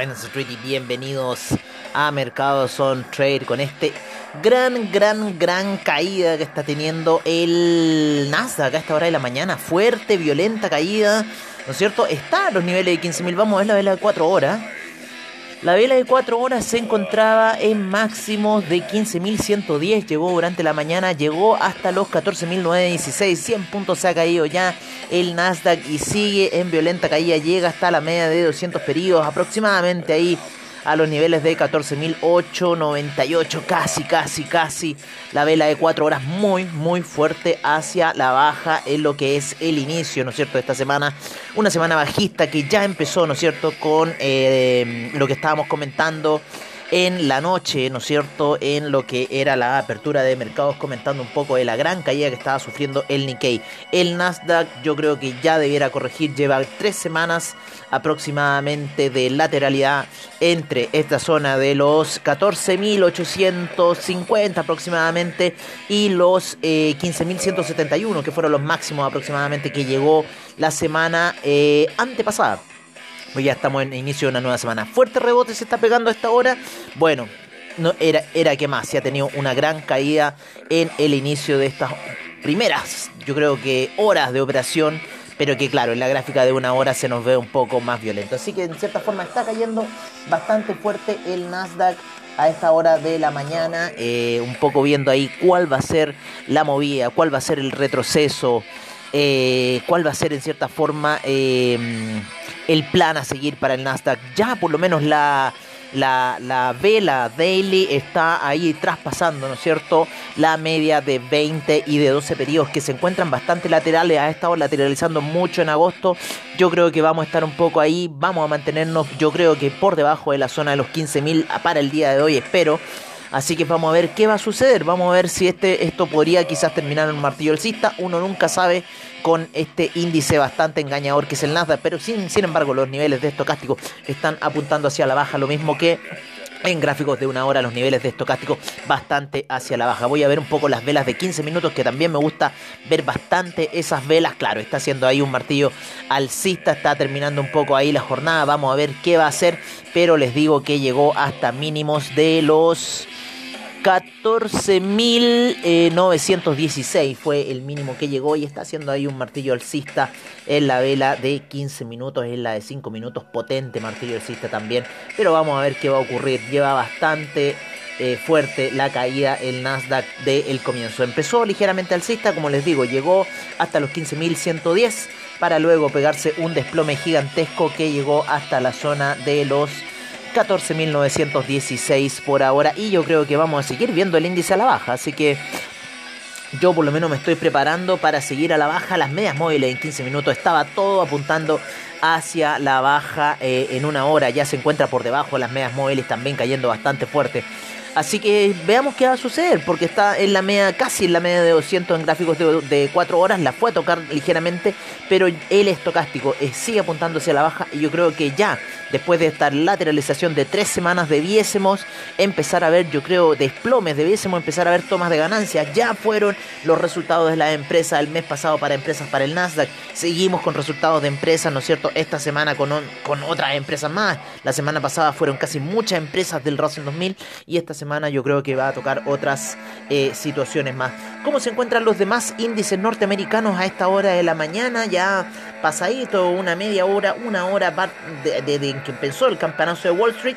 Finance Street y bienvenidos a Mercados on Trade con este gran, gran, gran caída que está teniendo el Nasdaq a esta hora de la mañana. Fuerte, violenta caída, ¿no es cierto? Está a los niveles de 15.000, vamos a ver la vela de 4 horas. La vela de 4 horas se encontraba en máximos de 15.110, llegó durante la mañana, llegó hasta los 14.916, 100 puntos se ha caído ya. El Nasdaq y sigue en violenta caída, llega hasta la media de 200 periodos. Aproximadamente ahí a los niveles de 14.898, casi, casi, casi. La vela de 4 horas muy, muy fuerte hacia la baja en lo que es el inicio, ¿no es cierto?, de esta semana. Una semana bajista que ya empezó, ¿no es cierto?, con eh, lo que estábamos comentando en la noche, ¿no es cierto?, en lo que era la apertura de mercados, comentando un poco de la gran caída que estaba sufriendo el Nikkei. El Nasdaq yo creo que ya debiera corregir, lleva tres semanas aproximadamente de lateralidad entre esta zona de los 14.850 aproximadamente y los 15.171 eh, que fueron los máximos aproximadamente que llegó la semana eh, antepasada. Hoy ya estamos en inicio de una nueva semana. Fuerte rebote se está pegando a esta hora. Bueno, no era, era que más. Se ha tenido una gran caída en el inicio de estas primeras, yo creo que horas de operación. Pero que claro, en la gráfica de una hora se nos ve un poco más violento. Así que en cierta forma está cayendo bastante fuerte el Nasdaq a esta hora de la mañana. Eh, un poco viendo ahí cuál va a ser la movida, cuál va a ser el retroceso. Eh, cuál va a ser en cierta forma eh, el plan a seguir para el Nasdaq. Ya por lo menos la, la, vela daily está ahí traspasando, ¿no es cierto? La media de 20 y de 12 periodos que se encuentran bastante laterales. Ha estado lateralizando mucho en agosto. Yo creo que vamos a estar un poco ahí. Vamos a mantenernos, yo creo que por debajo de la zona de los 15.000 para el día de hoy, espero. Así que vamos a ver qué va a suceder. Vamos a ver si este, esto podría quizás terminar en un martillo alcista. Uno nunca sabe con este índice bastante engañador que es el Nasdaq. Pero sin, sin embargo, los niveles de estocástico están apuntando hacia la baja. Lo mismo que en gráficos de una hora los niveles de estocástico bastante hacia la baja. Voy a ver un poco las velas de 15 minutos que también me gusta ver bastante esas velas. Claro, está haciendo ahí un martillo alcista, está terminando un poco ahí la jornada. Vamos a ver qué va a hacer, pero les digo que llegó hasta mínimos de los 14.916 fue el mínimo que llegó y está haciendo ahí un martillo alcista en la vela de 15 minutos, en la de 5 minutos, potente martillo alcista también. Pero vamos a ver qué va a ocurrir. Lleva bastante eh, fuerte la caída el Nasdaq del comienzo. Empezó ligeramente alcista, como les digo, llegó hasta los 15.110 para luego pegarse un desplome gigantesco que llegó hasta la zona de los 14.916 por ahora y yo creo que vamos a seguir viendo el índice a la baja, así que yo por lo menos me estoy preparando para seguir a la baja. Las medias móviles en 15 minutos estaba todo apuntando hacia la baja eh, en una hora. Ya se encuentra por debajo las medias móviles también cayendo bastante fuerte. Así que veamos qué va a suceder, porque está en la media, casi en la media de 200 en gráficos de, 4 horas, la fue a tocar ligeramente, pero el estocástico eh, sigue apuntándose a la baja y yo creo que ya, después de esta lateralización de 3 semanas, debiésemos empezar a ver, yo creo, desplomes, debiésemos empezar a ver tomas de ganancias. Ya fueron los resultados de la empresa el mes pasado para empresas para el Nasdaq, seguimos con resultados de empresas, ¿no es cierto? Esta semana con, con otras empresas más, la semana pasada fueron casi muchas empresas del Russell 2000 y esta yo creo que va a tocar otras eh, situaciones más. ¿Cómo se encuentran los demás índices norteamericanos a esta hora de la mañana? Ya pasadito, una media hora, una hora desde de, que empezó el campanazo de Wall Street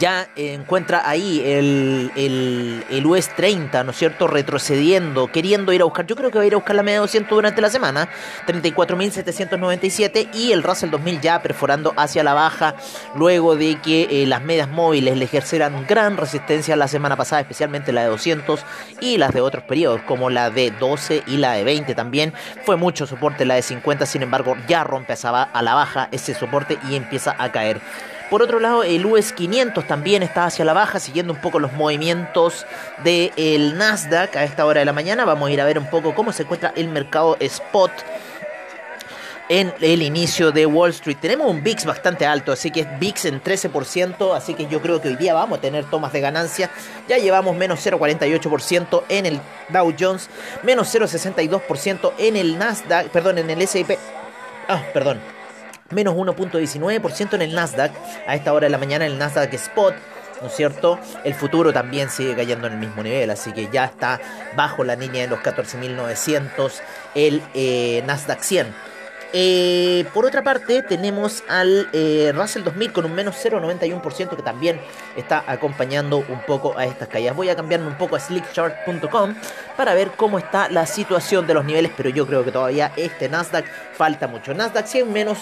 ya encuentra ahí el, el, US 30, ¿no es cierto? Retrocediendo, queriendo ir a buscar, yo creo que va a ir a buscar la media de 200 durante la semana, 34.797 y el Russell 2000 ya perforando hacia la baja luego de que eh, las medias móviles le ejercieran gran resistencia la semana pasada, especialmente la de 200 y las de otros periodos como la de 12 y la de 20 también. Fue mucho soporte la de 50, sin embargo ya rompe a la baja ese soporte y empieza a caer. Por otro lado, el US 500 también está hacia la baja, siguiendo un poco los movimientos del Nasdaq a esta hora de la mañana. Vamos a ir a ver un poco cómo se encuentra el mercado spot en el inicio de Wall Street. Tenemos un VIX bastante alto, así que es VIX en 13%, así que yo creo que hoy día vamos a tener tomas de ganancia. Ya llevamos menos 0,48% en el Dow Jones, menos 0,62% en el Nasdaq, perdón, en el S&P. Ah, perdón menos 1.19% en el Nasdaq. A esta hora de la mañana el Nasdaq Spot ¿no es cierto? El futuro también sigue cayendo en el mismo nivel, así que ya está bajo la línea de los 14.900 el eh, Nasdaq 100. Eh, por otra parte, tenemos al eh, Russell 2000 con un menos 0,91% que también está acompañando un poco a estas caídas. Voy a cambiarme un poco a slickchart.com para ver cómo está la situación de los niveles, pero yo creo que todavía este Nasdaq falta mucho. Nasdaq 100 menos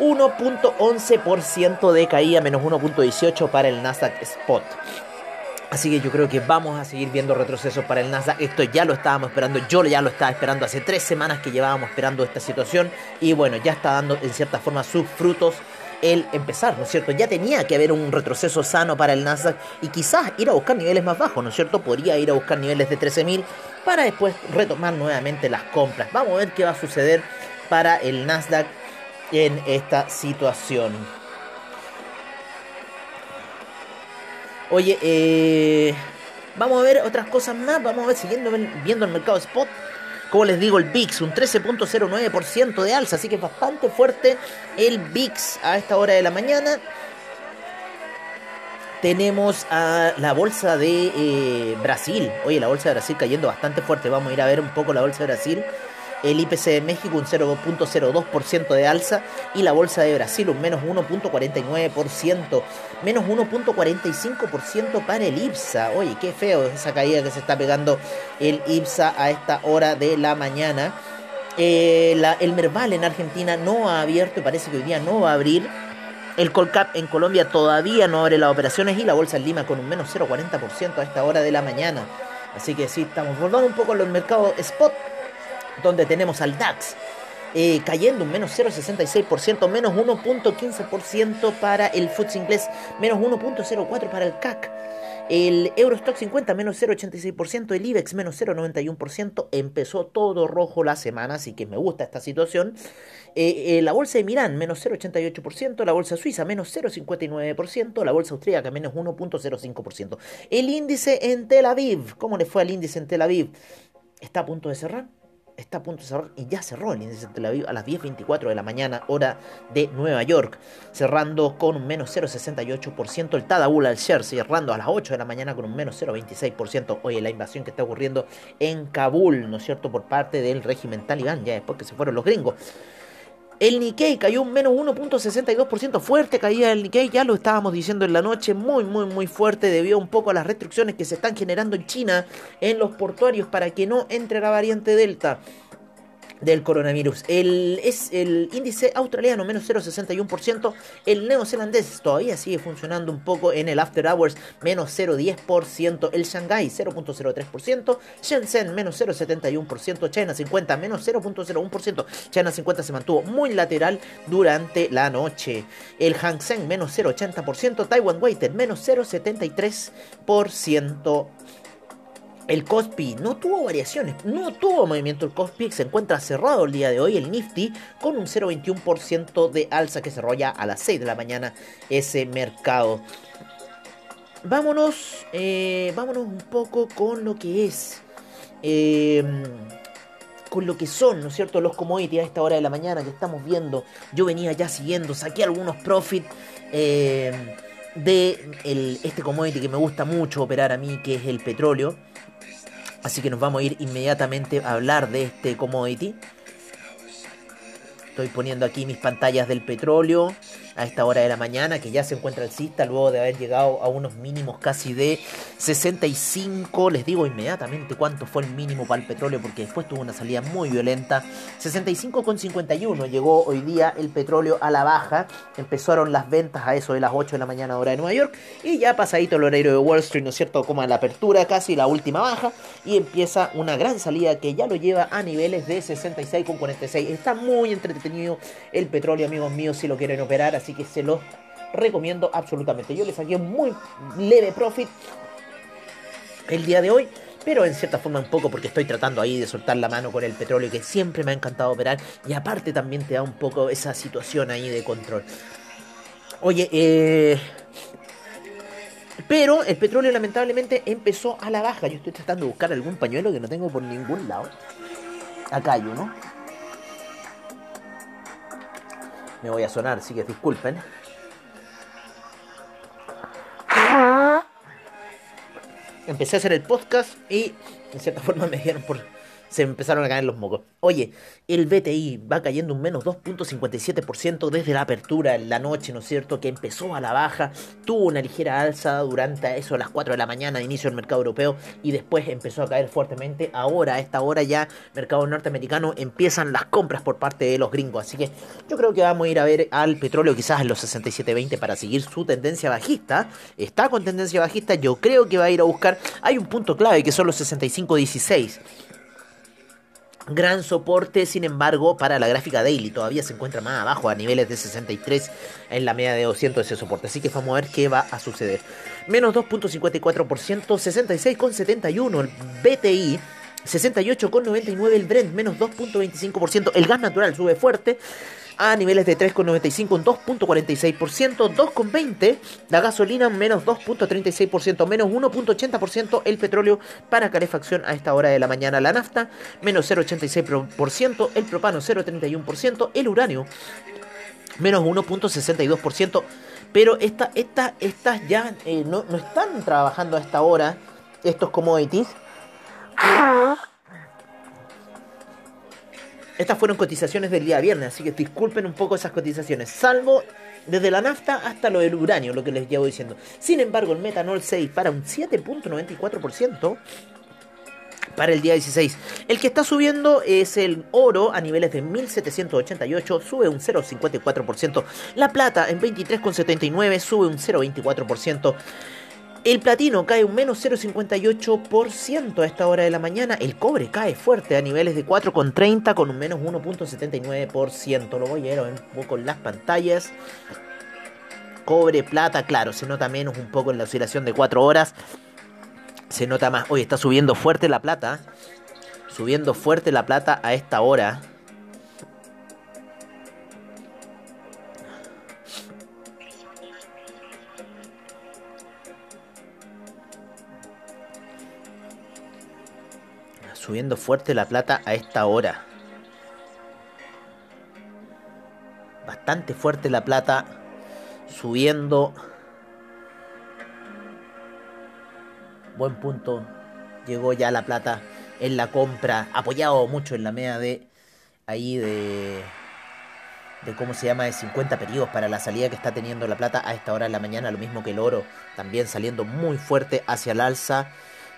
1.11% de caída, menos 1.18 para el Nasdaq Spot. Así que yo creo que vamos a seguir viendo retrocesos para el Nasdaq. Esto ya lo estábamos esperando, yo ya lo estaba esperando hace tres semanas que llevábamos esperando esta situación. Y bueno, ya está dando en cierta forma sus frutos el empezar, ¿no es cierto? Ya tenía que haber un retroceso sano para el Nasdaq y quizás ir a buscar niveles más bajos, ¿no es cierto? Podría ir a buscar niveles de 13.000 para después retomar nuevamente las compras. Vamos a ver qué va a suceder para el Nasdaq en esta situación. Oye, eh, vamos a ver otras cosas más. Vamos a ver siguiendo viendo el mercado spot. Como les digo, el VIX, un 13.09% de alza, así que es bastante fuerte el VIX a esta hora de la mañana. Tenemos a la bolsa de eh, Brasil. Oye, la bolsa de Brasil cayendo bastante fuerte. Vamos a ir a ver un poco la bolsa de Brasil el IPC de México un 0.02% de alza y la Bolsa de Brasil un menos 1.49%, menos 1.45% para el IPSA. Oye, qué feo esa caída que se está pegando el IPSA a esta hora de la mañana. Eh, el Merval en Argentina no ha abierto y parece que hoy día no va a abrir. El Colcap en Colombia todavía no abre las operaciones y la Bolsa en Lima con un menos 0.40% a esta hora de la mañana. Así que sí, estamos volviendo un poco a los mercados spot donde tenemos al DAX eh, cayendo un menos 0,66%, menos 1.15% para el FTSE inglés, menos 1.04% para el CAC. El Eurostock 50 menos 0,86%, el IBEX menos 0,91%. Empezó todo rojo la semana, así que me gusta esta situación. Eh, eh, la bolsa de Milán menos 0,88%, la bolsa suiza menos 0,59%, la bolsa austríaca menos 1,05%. El índice en Tel Aviv, ¿cómo le fue al índice en Tel Aviv? Está a punto de cerrar está a punto de cerrar y ya cerró el índice de Tel Aviv a las 10.24 de la mañana, hora de Nueva York, cerrando con un menos 0.68%. El Tadabul al share cerrando a las 8 de la mañana con un menos 0.26%. Oye, la invasión que está ocurriendo en Kabul, ¿no es cierto?, por parte del régimen talibán, ya después que se fueron los gringos. El Nikkei cayó un menos 1.62%, fuerte caída del Nikkei, ya lo estábamos diciendo en la noche, muy muy muy fuerte debido un poco a las restricciones que se están generando en China en los portuarios para que no entre la variante Delta del coronavirus. El, es el índice australiano menos 0,61%. El neozelandés todavía sigue funcionando un poco en el after hours menos 0,10%. El Shanghai 0,03%. Shenzhen menos 0,71%. China 50 menos 0,01%. China 50 se mantuvo muy lateral durante la noche. El Hang Seng menos 0,80%. Taiwan Weighted menos 0,73%. El Cospi no tuvo variaciones, no tuvo movimiento el Cospi, se encuentra cerrado el día de hoy el Nifty con un 0,21% de alza que se rolla a las 6 de la mañana ese mercado. Vámonos, eh, vámonos un poco con lo que es, em, con lo que son, ¿no es cierto?, los commodities a esta hora de la mañana que estamos viendo. Yo venía ya siguiendo, saqué algunos profits. Em, de este commodity que me gusta mucho operar a mí, que es el petróleo. Así que nos vamos a ir inmediatamente a hablar de este commodity. Estoy poniendo aquí mis pantallas del petróleo a esta hora de la mañana, que ya se encuentra alcista luego de haber llegado a unos mínimos casi de 65. Les digo inmediatamente cuánto fue el mínimo para el petróleo, porque después tuvo una salida muy violenta. 65,51 llegó hoy día el petróleo a la baja. Empezaron las ventas a eso de las 8 de la mañana hora de Nueva York. Y ya pasadito el horario de Wall Street, ¿no es cierto? Como la apertura casi, la última baja. Y empieza una gran salida que ya lo lleva a niveles de 66,46. Está muy entretenido el petróleo, amigos míos, si lo quieren operar así que se los recomiendo absolutamente. Yo le saqué un muy leve profit el día de hoy, pero en cierta forma un poco porque estoy tratando ahí de soltar la mano con el petróleo que siempre me ha encantado operar y aparte también te da un poco esa situación ahí de control. Oye, eh... Pero el petróleo lamentablemente empezó a la baja. Yo estoy tratando de buscar algún pañuelo que no tengo por ningún lado. Acá hay uno. Me voy a sonar, así que disculpen. Empecé a hacer el podcast y en cierta forma me dieron por se empezaron a caer los mocos. Oye, el BTI va cayendo un menos 2.57% desde la apertura en la noche, ¿no es cierto? Que empezó a la baja, tuvo una ligera alza durante eso a las 4 de la mañana, inicio del mercado europeo, y después empezó a caer fuertemente. Ahora, a esta hora ya, mercado norteamericano, empiezan las compras por parte de los gringos. Así que yo creo que vamos a ir a ver al petróleo quizás en los 67.20 para seguir su tendencia bajista. Está con tendencia bajista, yo creo que va a ir a buscar. Hay un punto clave que son los 65.16 gran soporte, sin embargo, para la gráfica daily. Todavía se encuentra más abajo, a niveles de 63 en la media de 200 ese soporte. Así que vamos a ver qué va a suceder. Menos 2.54%, 66,71 el BTI. 68,99 el Brent, menos 2.25%. El gas natural sube fuerte, a niveles de 3,95 un 2.46%, 2,20 la gasolina menos 2.36%, menos 1.80% el petróleo para calefacción a esta hora de la mañana, la nafta menos 0.86%, el propano 0.31%, el uranio menos 1.62%, pero estas esta, estas ya eh, no, no están trabajando a esta hora estos commodities. Estas fueron cotizaciones del día viernes, así que disculpen un poco esas cotizaciones, salvo desde la nafta hasta lo del uranio, lo que les llevo diciendo. Sin embargo, el metanol se dispara un 7.94% para el día 16. El que está subiendo es el oro a niveles de 1788, sube un 0,54%. La plata en 23,79 sube un 0,24%. El platino cae un menos 0,58% a esta hora de la mañana. El cobre cae fuerte a niveles de 4,30 con un menos 1,79%. Lo voy a ver un poco en las pantallas. Cobre, plata, claro, se nota menos un poco en la oscilación de 4 horas. Se nota más. Hoy está subiendo fuerte la plata. Subiendo fuerte la plata a esta hora. Subiendo fuerte la plata a esta hora. Bastante fuerte la plata subiendo. Buen punto. Llegó ya la plata en la compra. Apoyado mucho en la media de ahí de de cómo se llama de 50 periodos para la salida que está teniendo la plata a esta hora de la mañana, lo mismo que el oro, también saliendo muy fuerte hacia el alza.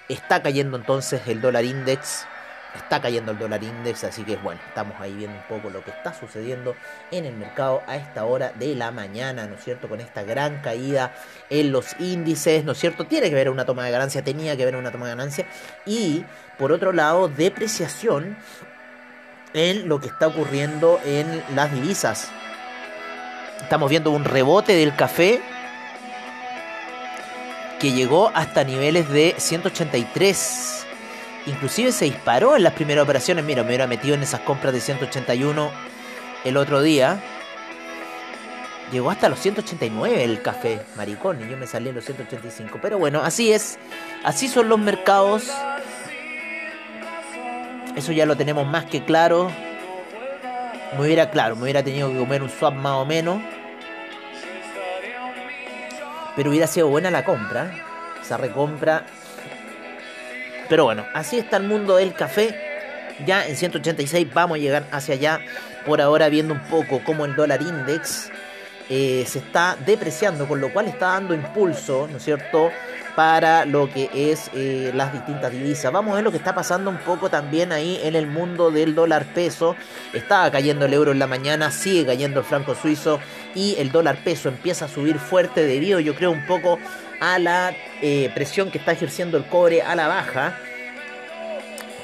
Está cayendo entonces el dólar index. Está cayendo el dólar index, así que bueno, estamos ahí viendo un poco lo que está sucediendo en el mercado a esta hora de la mañana, ¿no es cierto? Con esta gran caída en los índices, ¿no es cierto? Tiene que haber una toma de ganancia, tenía que haber una toma de ganancia. Y por otro lado, depreciación en lo que está ocurriendo en las divisas. Estamos viendo un rebote del café que llegó hasta niveles de 183. Inclusive se disparó en las primeras operaciones. Mira, me hubiera metido en esas compras de 181 el otro día. Llegó hasta los 189 el café, maricón, y yo me salí en los 185. Pero bueno, así es. Así son los mercados. Eso ya lo tenemos más que claro. Me hubiera, claro, me hubiera tenido que comer un swap más o menos. Pero hubiera sido buena la compra. Esa recompra. Pero bueno, así está el mundo del café. Ya en 186 vamos a llegar hacia allá. Por ahora viendo un poco cómo el dólar index eh, se está depreciando, con lo cual está dando impulso, ¿no es cierto? para lo que es eh, las distintas divisas. Vamos a ver lo que está pasando un poco también ahí en el mundo del dólar peso. Estaba cayendo el euro en la mañana, sigue cayendo el franco suizo y el dólar peso empieza a subir fuerte debido yo creo un poco a la eh, presión que está ejerciendo el cobre a la baja.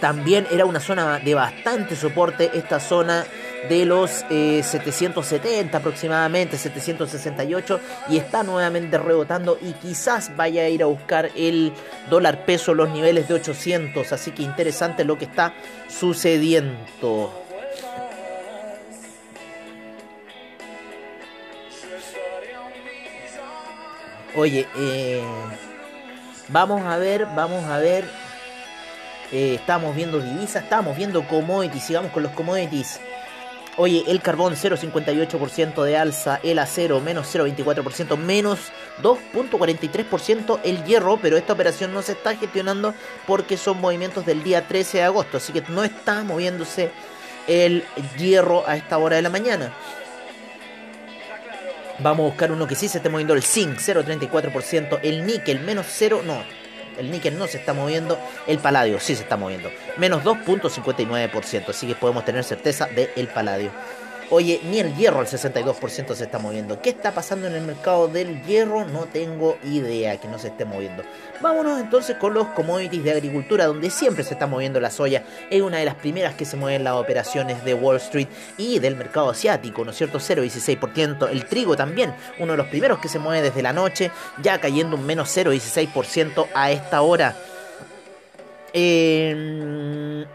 También era una zona de bastante soporte esta zona de los 770 eh, aproximadamente, 768 y está nuevamente rebotando y quizás vaya a ir a buscar el dólar peso los niveles de 800, así que interesante lo que está sucediendo. Oye, eh, vamos a ver, vamos a ver. Eh, estamos viendo divisas, estamos viendo commodities, sigamos con los commodities. Oye, el carbón 0,58% de alza, el acero menos 0,24%, menos 2,43% el hierro, pero esta operación no se está gestionando porque son movimientos del día 13 de agosto, así que no está moviéndose el hierro a esta hora de la mañana. Vamos a buscar uno que sí se esté moviendo, el zinc 0,34%, el níquel menos 0, no, el níquel no se está moviendo, el paladio sí se está moviendo, menos 2.59%, así que podemos tener certeza del el paladio. Oye, ni el hierro al 62% se está moviendo. ¿Qué está pasando en el mercado del hierro? No tengo idea que no se esté moviendo. Vámonos entonces con los commodities de agricultura, donde siempre se está moviendo la soya. Es una de las primeras que se mueven las operaciones de Wall Street y del mercado asiático, ¿no es cierto? 0,16%. El trigo también, uno de los primeros que se mueve desde la noche, ya cayendo un menos 0,16% a esta hora. Eh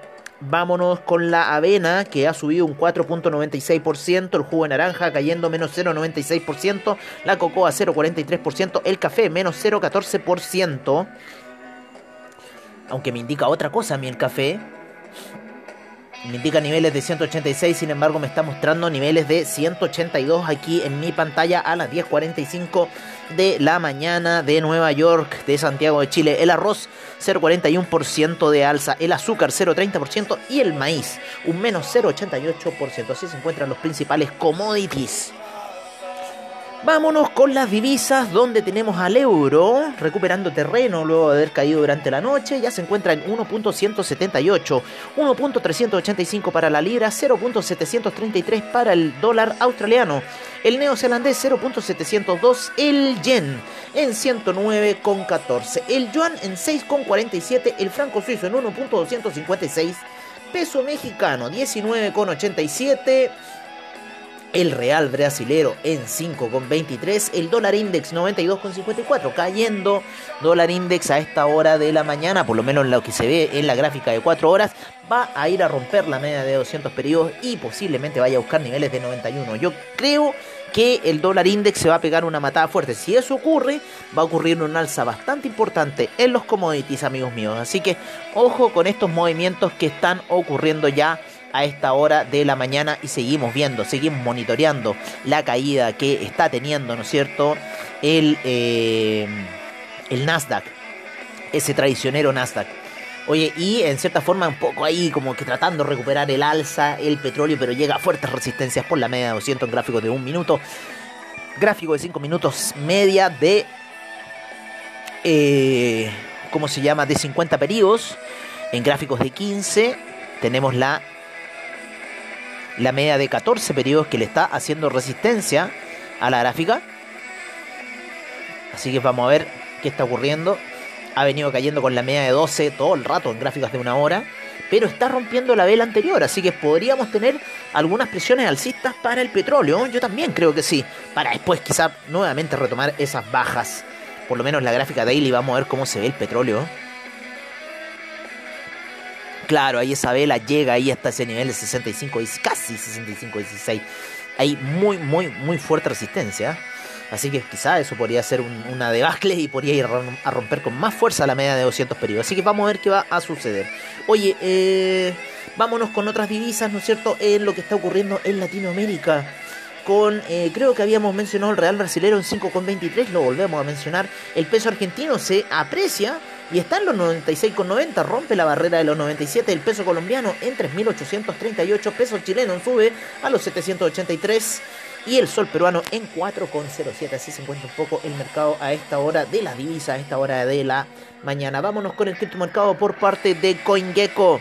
Vámonos con la avena que ha subido un 4.96%, el jugo de naranja cayendo menos 0.96%, la cocoa 0.43%, el café menos 0.14%. Aunque me indica otra cosa a mí el café. Me indica niveles de 186, sin embargo me está mostrando niveles de 182 aquí en mi pantalla a las 10.45 de la mañana de Nueva York, de Santiago de Chile. El arroz 0,41% de alza, el azúcar 0,30% y el maíz un menos 0,88%. Así se encuentran los principales commodities. Vámonos con las divisas donde tenemos al euro recuperando terreno luego de haber caído durante la noche. Ya se encuentra en 1.178, 1.385 para la libra, 0.733 para el dólar australiano. El neozelandés 0.702, el yen en 109.14, el yuan en 6.47, el franco suizo en 1.256, peso mexicano 19.87 el real brasilero en 5,23, el dólar index 92,54, cayendo dólar index a esta hora de la mañana, por lo menos lo que se ve en la gráfica de 4 horas, va a ir a romper la media de 200 periodos y posiblemente vaya a buscar niveles de 91. Yo creo que el dólar index se va a pegar una matada fuerte. Si eso ocurre, va a ocurrir un alza bastante importante en los commodities, amigos míos. Así que ojo con estos movimientos que están ocurriendo ya a esta hora de la mañana y seguimos viendo, seguimos monitoreando la caída que está teniendo, ¿no es cierto? El, eh, el Nasdaq, ese traicionero Nasdaq. Oye, y en cierta forma un poco ahí como que tratando de recuperar el alza, el petróleo, pero llega a fuertes resistencias por la media de 200 en gráficos de un minuto. Gráfico de 5 minutos, media de... Eh, ¿Cómo se llama? De 50 periodos. En gráficos de 15 tenemos la la media de 14 periodos que le está haciendo resistencia a la gráfica. Así que vamos a ver qué está ocurriendo. Ha venido cayendo con la media de 12 todo el rato en gráficas de una hora. Pero está rompiendo la vela anterior. Así que podríamos tener algunas presiones alcistas para el petróleo. Yo también creo que sí. Para después quizá nuevamente retomar esas bajas. Por lo menos la gráfica daily. Vamos a ver cómo se ve el petróleo. Claro, ahí esa vela llega ahí hasta ese nivel de 65, casi 65, 16. Hay muy, muy, muy fuerte resistencia. Así que quizá eso podría ser una debacle y podría ir a romper con más fuerza la media de 200 periodos. Así que vamos a ver qué va a suceder. Oye, eh, vámonos con otras divisas, ¿no es cierto? En lo que está ocurriendo en Latinoamérica. Con, eh, creo que habíamos mencionado el Real Brasilero en 5,23, lo volvemos a mencionar. El peso argentino se aprecia y está en los 96,90, rompe la barrera de los 97 el peso colombiano en 3.838 pesos chilenos, sube a los 783 y el sol peruano en 4,07. Así se encuentra un poco el mercado a esta hora de la divisa, a esta hora de la mañana. Vámonos con el criptomercado por parte de CoinGecko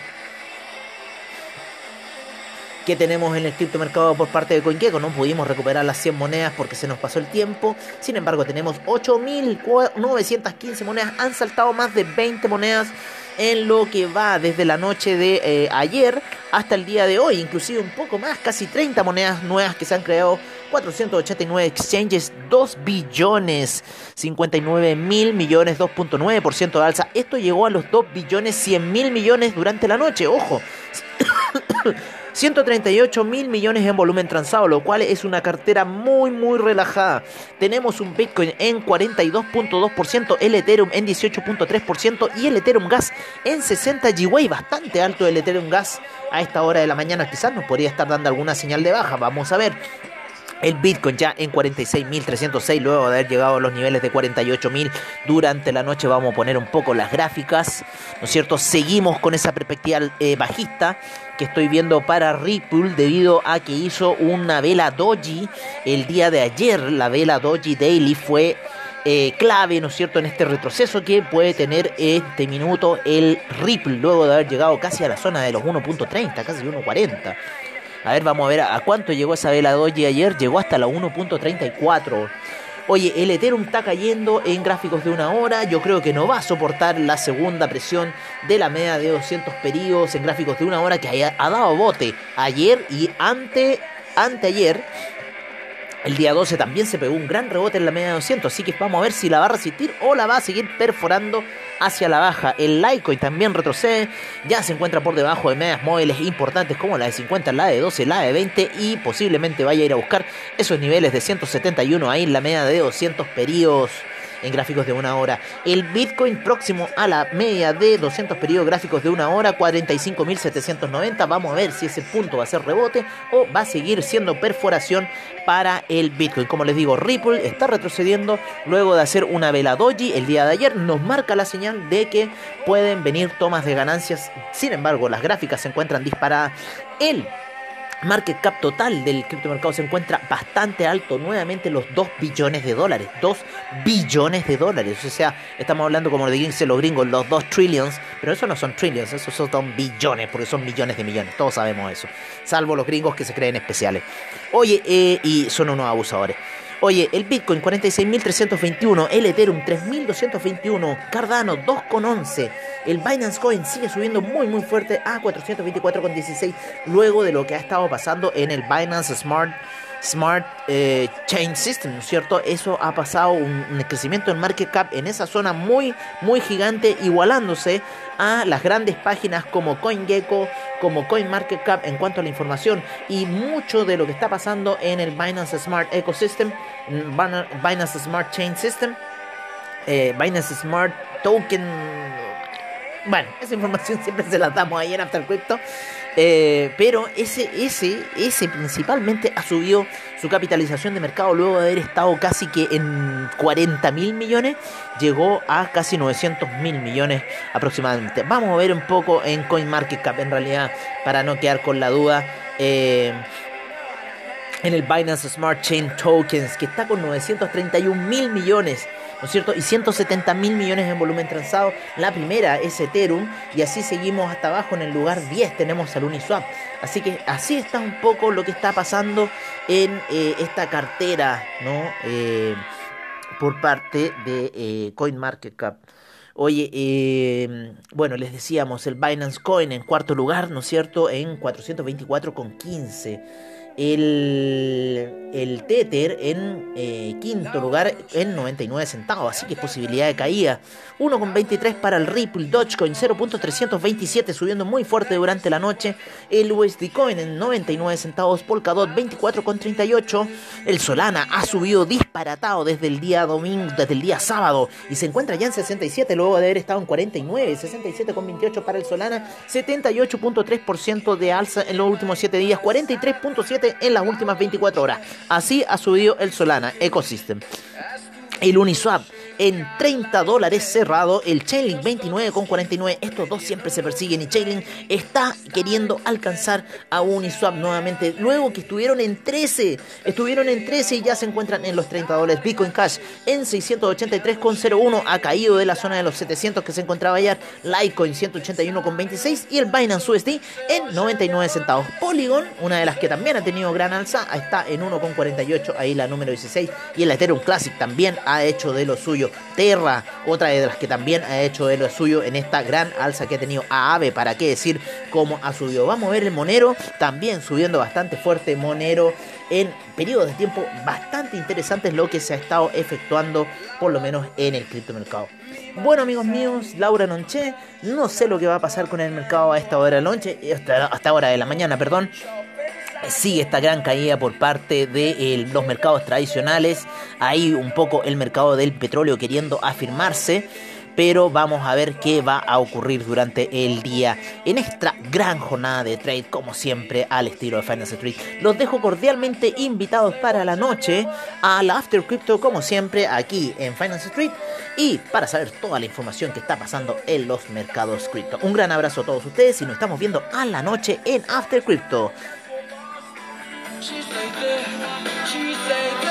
que tenemos en el criptomercado por parte de CoinGecko. No pudimos recuperar las 100 monedas porque se nos pasó el tiempo. Sin embargo, tenemos 8.915 monedas. Han saltado más de 20 monedas en lo que va desde la noche de eh, ayer hasta el día de hoy. Inclusive un poco más, casi 30 monedas nuevas que se han creado. 489 exchanges, 2 billones, 59 mil millones, 2.9% de alza. Esto llegó a los 2 billones, 100 mil millones durante la noche. Ojo. 138 mil millones en volumen transado, lo cual es una cartera muy muy relajada. Tenemos un Bitcoin en 42.2%, el Ethereum en 18.3% y el Ethereum Gas en 60 GWay, bastante alto el Ethereum Gas a esta hora de la mañana, quizás nos podría estar dando alguna señal de baja, vamos a ver. El Bitcoin ya en 46.306 luego de haber llegado a los niveles de 48.000 durante la noche. Vamos a poner un poco las gráficas, ¿no es cierto? Seguimos con esa perspectiva eh, bajista que estoy viendo para Ripple debido a que hizo una vela doji el día de ayer. La vela doji daily fue eh, clave, ¿no es cierto?, en este retroceso que puede tener este minuto el Ripple luego de haber llegado casi a la zona de los 1.30, casi 1.40. A ver, vamos a ver a, cuánto llegó esa vela doji ayer. Llegó hasta la 1.34. Oye, el Ethereum está cayendo en gráficos de una hora. Yo creo que no va a soportar la segunda presión de la media de 200 periodos en gráficos de una hora que ha, dado bote ayer y ante, anteayer. El día 12 también se pegó un gran rebote en la media de 200, así que vamos a ver si la va a resistir o la va a seguir perforando hacia la baja. El Litecoin también retrocede, ya se encuentra por debajo de medias móviles importantes como la de 50, la de 12, la de 20 y posiblemente vaya a ir a buscar esos niveles de 171 ahí en la media de 200 periodos en gráficos de una hora. El Bitcoin próximo a la media de 200 periodos gráficos de una hora, 45.790. Vamos a ver si ese punto va a ser rebote o va a seguir siendo perforación para el Bitcoin. Como les digo, Ripple está retrocediendo luego de hacer una vela doji el día de ayer. Nos marca la señal de que pueden venir tomas de ganancias. Sin embargo, las gráficas se encuentran disparadas. El market cap total del criptomercado se encuentra bastante alto, nuevamente los 2 billones de dólares, 2 billones de dólares, o sea, estamos hablando como le dicen los gringos, los 2 trillions, pero eso no son trillions, esos son billones, porque son millones de millones, todos sabemos eso, salvo los gringos que se creen especiales. Oye, eh, y son unos abusadores. Oye, el Bitcoin 46.321, el Ethereum 3.221, Cardano 2.11, el Binance Coin sigue subiendo muy muy fuerte a 424.16 luego de lo que ha estado pasando en el Binance Smart Smart eh, Chain System, ¿no es cierto? Eso ha pasado un, crecimiento en market cap en esa zona muy, muy gigante, igualándose a las grandes páginas como CoinGecko, como CoinMarketCap en cuanto a la información y mucho de lo que está pasando en el Binance Smart Ecosystem, mm, Binance Smart Chain System, eh, Binance Smart Token. Bueno, esa información siempre se la damos ahí en After Crypto. Eh, pero ese, ese, ese principalmente ha subido su capitalización de mercado luego de haber estado casi que en 40 mil millones, llegó a casi 900 mil millones aproximadamente. Vamos a ver un poco en CoinMarketCap en realidad para no quedar con la duda. Eh, en el Binance Smart Chain Tokens, que está con 931 mil millones ¿no es cierto? Y 170 mil millones en volumen transado. La primera es Ethereum y así seguimos hasta abajo en el lugar 10 tenemos al Uniswap. Así que así está un poco lo que está pasando en eh, esta cartera, ¿no? Eh, por parte de eh, CoinMarketCap. Oye, bueno, les decíamos el Binance Coin en cuarto lugar, ¿no es cierto? En 424,15 el, el Tether en eh, quinto lugar en 99 centavos, así que posibilidad de caída. 1,23 para el Ripple Dogecoin, 0.327 subiendo muy fuerte durante la noche. El USD Coin en 99 centavos, Polkadot 24,38. El Solana ha subido disparatado desde el día domingo, desde el día sábado y se encuentra ya en 67 luego de haber estado en 49, 67,28 para el Solana, 78.3% de alza en los últimos 7 días, 43.7 en las últimas 24 horas. Así ha subido el Solana Ecosystem. El Uniswap en 30 dólares cerrado. El Chainlink 29,49. Estos dos siempre se persiguen y Chainlink está queriendo alcanzar a Uniswap nuevamente. Luego que estuvieron en 13. Estuvieron en 13 y ya se encuentran en los 30 dólares. Bitcoin Cash en 683,01. Ha caído de la zona de los 700 que se encontraba ayer. Litecoin 181,26. Y el Binance USD en 99 centavos. Polygon, una de las que también ha tenido gran alza, está en 1,48. Ahí la número 16. Y el Ethereum Classic también ha hecho de lo suyo. Terra, otra de las que también ha hecho de lo suyo en esta gran alza que ha tenido a para qué decir cómo ha subido. Vamos a ver el Monero, también subiendo bastante fuerte Monero en periodos de tiempo bastante interesantes lo que se ha estado efectuando, por lo menos en el criptomercado. Bueno amigos míos, Laura Nonche, no sé lo que va a pasar con el mercado a esta hora de la noche, hasta, hasta hora de la mañana, perdón sigue esta gran caída por parte de los mercados tradicionales. Ahí un poco el mercado del petróleo queriendo afirmarse pero vamos a ver qué va a ocurrir durante el día en esta gran jornada de trade, como siempre, al estilo de Finance Street. Los dejo cordialmente invitados para la noche a la After Crypto, como siempre, aquí en Finance Street y para saber toda la información que está pasando en los mercados cripto. Un gran abrazo a todos ustedes y nos estamos viendo a la noche en After Crypto. She's like that. She's like